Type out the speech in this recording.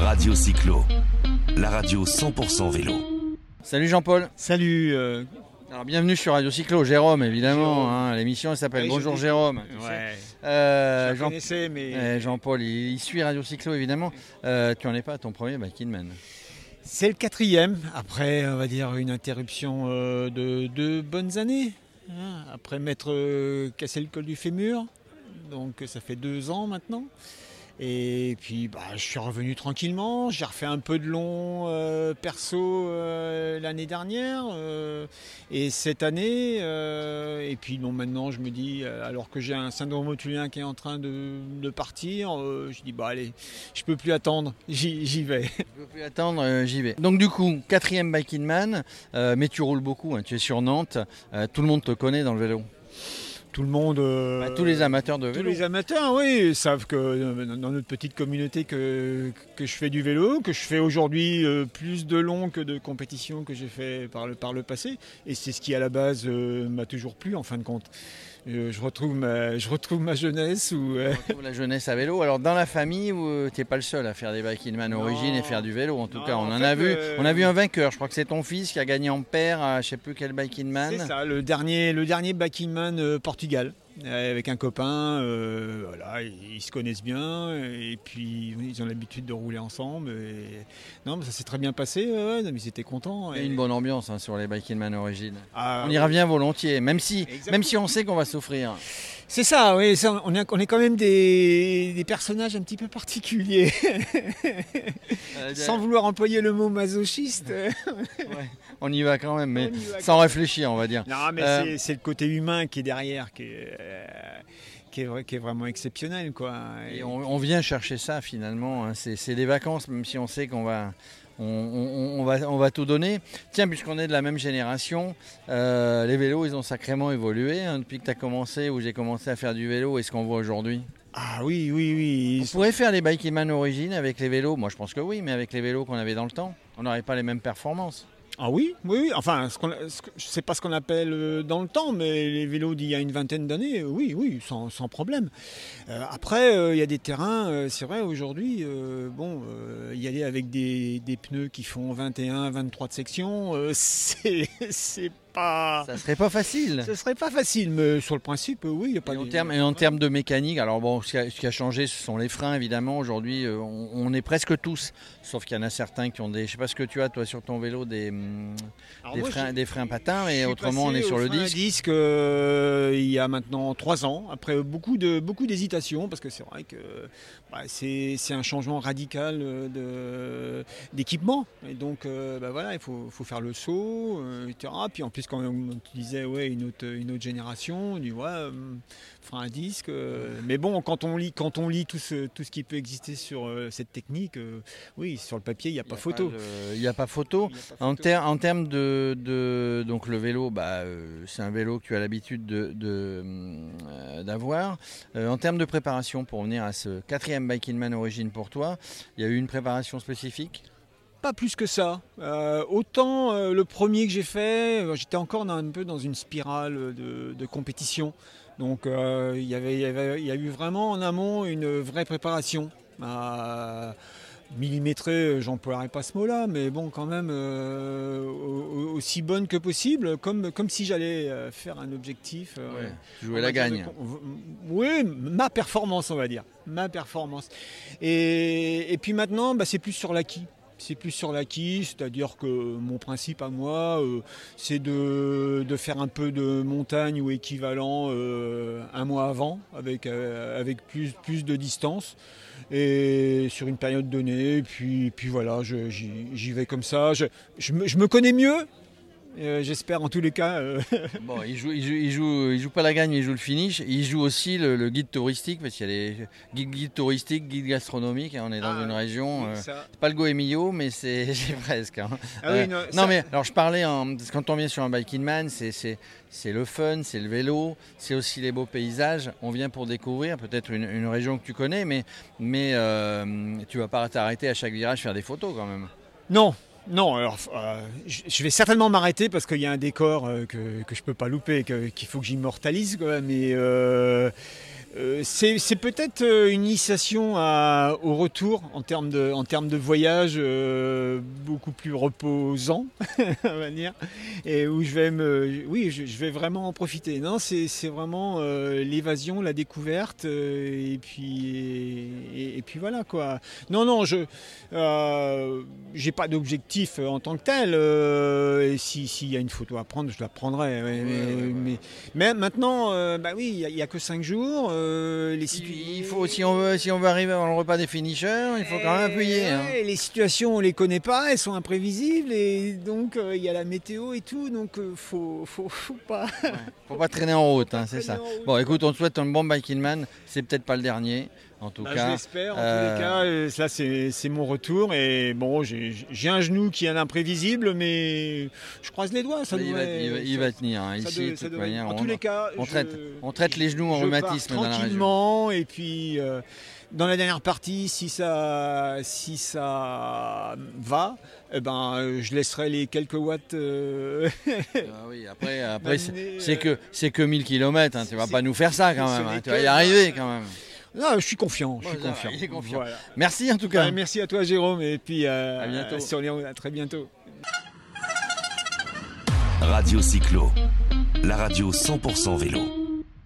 Radio Cyclo, la radio 100% vélo. Salut Jean-Paul. Salut. euh, Alors bienvenue sur Radio Cyclo, Jérôme évidemment. hein, L'émission elle s'appelle ouais, Bonjour je- Jérôme. tu sais. Ouais. Euh, je la Jean- connaissais, mais euh, Jean-Paul, il, il suit Radio Cyclo évidemment. Euh, tu en es pas à ton premier Bike Man. c'est le quatrième. Après, on va dire une interruption euh, de deux bonnes années. hein, après m'être euh, cassé le col du fémur. Donc ça fait deux ans maintenant. Et puis bah, je suis revenu tranquillement. J'ai refait un peu de long euh, perso euh, l'année dernière euh, et cette année. et puis bon, maintenant je me dis, alors que j'ai un syndrome otulien qui est en train de, de partir, je dis bah allez, je peux plus attendre, j'y vais. Je peux plus attendre, j'y vais. Donc du coup, quatrième Bike Man, mais tu roules beaucoup, hein, tu es sur Nantes, tout le monde te connaît dans le vélo. Tout le monde. euh, Bah, tous les amateurs de Tous vélo. les amateurs, oui, savent que euh, dans notre petite communauté que, que je fais du vélo, que je fais aujourd'hui euh, plus de long que de compétition que j'ai fait par le, par le passé. Et c'est ce qui, à la base, m'a toujours plu, en fin de compte. Euh, je, retrouve ma, je retrouve ma jeunesse où... euh, retrouve la jeunesse à vélo. Alors dans la famille, tu n'es pas le seul à faire des Bike Man Non. origine et faire du vélo. En tout Non, cas, on en en, fait, a vu. euh, On a vu un vainqueur. Je crois que c'est ton fils qui a gagné en paire à je sais plus quel Bike Man. C'est ça, le dernier, le dernier Man euh, Portugal. Euh, Avec un copain, euh, voilà, ils se connaissent bien et puis ils ont l'habitude de rouler ensemble. Et... Non, mais ça s'est très bien passé, ouais, ouais, non, mais ils étaient contents. A et- une bonne ambiance hein, sur les Bike Man origine. Ah, On y revient volontiers, même si, Exactement. même si on sait qu'on va souffrir. C'est ça, oui, ça, on, est, on est quand même des, des personnages un petit peu particuliers. Sans vouloir employer le mot masochiste. Ouais, on y va quand même, mais sans réfléchir, on va dire. Non, mais Euh, c'est- le côté humain qui est derrière, qui est, euh, qui est, vrai- qui est vraiment exceptionnel. Quoi. Et on, on vient chercher ça finalement. hein. C'est des vacances, même si on sait qu'on va, on, on- on va, on va tout donner. Tiens, puisqu'on est de la même génération, euh, les vélos, ils ont sacrément évolué hein, depuis que tu as commencé, ou j'ai commencé à faire du vélo, et ce qu'on voit aujourd'hui? Ah oui, oui, oui. On pourrait faire les Bike Man origine avec les vélos. Moi, je pense que oui, mais avec les vélos qu'on avait dans le temps, on n'aurait pas les mêmes performances. Ah oui, oui, oui. Enfin, ce qu'on- ce je ne sais pas ce qu'on appelle euh, dans le temps, mais les vélos d'il y a une vingtaine d'années, euh, oui, oui, sans, sans problème. Euh, après, euh, il y a des terrains, euh, c'est vrai, aujourd'hui, bon, y aller avec des, des pneus qui font 21, 23 de section, c'est c'est pas... Ça serait pas facile. Ce serait pas facile, mais sur le principe, oui, il n'y a pas Et en, de- termes, et en termes de mécanique, alors bon, ce qui a, ce qui a changé, ce sont les freins, évidemment. Aujourd'hui, on, on est presque tous, sauf qu'il y en a certains qui ont des. Je sais pas ce que tu as, toi, sur ton vélo, des, hum, des, moi, freins, je- des freins patins, suis autrement, on est sur le disque. disque euh, il y a maintenant trois ans, après beaucoup de beaucoup d'hésitation, parce que c'est vrai que bah, c'est un changement radical euh, d'équipement. Et donc, euh, bah, voilà, il faut, faut faire le saut, euh, etc. Puis en plus, quand tu disais, ouais, une autre, une autre génération, on dit, ouais, frein à disque. mais bon, quand on lit, quand on lit tout ce, tout ce qui peut exister sur cette technique, oui, sur le papier, il n'y a pas a photo. de- Il n'y a pas photo. Il y a pas En, photo. En termes de, Donc, le vélo, bah, euh, c'est un vélo que tu as l'habitude de- de, euh, d'avoir. Euh, en termes de préparation, pour venir à ce quatrième Bike Man origine pour toi, il y a eu une préparation spécifique? Pas plus que ça. Autant le premier que j'ai fait, j'étais encore un peu dans une spirale de, compétition. Donc il y avait- y a eu vraiment en amont une vraie préparation. Euh, millimétrée, euh, j'emploierai pas ce mot-là, mais bon, quand même euh, au- au- aussi bonne que possible, comme, comme si j'allais euh, faire un objectif. euh, Ouais, Jouer la gagne. de- Oui, ma performance, on va dire. Ma performance. Et, et puis maintenant, bah, c'est plus sur l'acquis. C'est plus sur l'acquis, c'est-à-dire que mon principe à moi, euh, c'est de, faire un peu de montagne ou équivalent euh, un mois avant, avec, euh, avec plus, plus de distance, et sur une période donnée. Puis, puis voilà, j'y vais comme ça. Je me connais mieux, euh, j'espère en tous les cas. euh, Bon, il joue, il, joue, il, joue, il joue pas la gagne, il joue le finish. Il joue aussi le, le guide touristique, parce qu'il y a les guides, guides touristiques, guides gastronomiques. hein, on est dans Ah, une région. euh, c'est pas le Goemio, mais c'est presque. hein. Ah oui, Euh, non, non, ça- mais alors je parlais, en, quand on vient sur un biking man, c'est- c'est c'est le fun, c'est le vélo, c'est aussi les beaux paysages. On vient pour découvrir peut-être une, une région que tu connais, mais, mais euh, tu vas pas t'arrêter à chaque virage faire des photos quand même. Non, non, alors euh, je vais certainement m'arrêter parce qu'il y a un décor euh, que, que je peux pas louper, qu'il faut que j'immortalise, mais euh, Euh, c'est peut-être euh, une initiation au retour en termes de, en termes de voyage euh, beaucoup plus reposant, va dire, et où je vais me, oui, je, vais vraiment en profiter. Non, c'est vraiment l'évasion, la découverte, et puis et, puis voilà quoi. Non, non, je j'ai pas d'objectif en tant que tel. et s'il y a une photo à prendre, je la prendrai. mais, mais, maintenant, bah oui, il n'y a, que 5 jours. Euh, il faut, si on, veut, si on veut arriver avant le repas des finishers, il faut quand même appuyer. Hein. Les situations, on les connaît pas, elles sont imprévisibles et donc euh, il y a la météo et tout, donc euh, faut, faut, pas. Faut pas traîner en route, hein, c'est ça. Bon, écoute, on te souhaite un bon biking man. C'est peut-être pas le dernier. En tout bah, cas, je l'espère. En tous les cas, là c'est mon retour et bon, j'ai un genou qui est imprévisible, mais je croise les doigts. Ça il, va, il, va, tenir hein. ici. en tous les cas, on, traite, on traite les genoux en rhumatisme dans la région. et puis dans la dernière partie, si ça, si ça va, eh ben, je laisserai les quelques watts. Euh, ah oui, après, après c'est que, que 1000 km, hein, tu vas pas nous faire ça quand même, hein, tu vas y arriver quand même. Non, je suis confiant. Je suis confiant. Merci en tout cas. merci à toi Jérôme et puis euh, à bientôt. Sur à très bientôt. Radio Cyclo, la radio 100% vélo.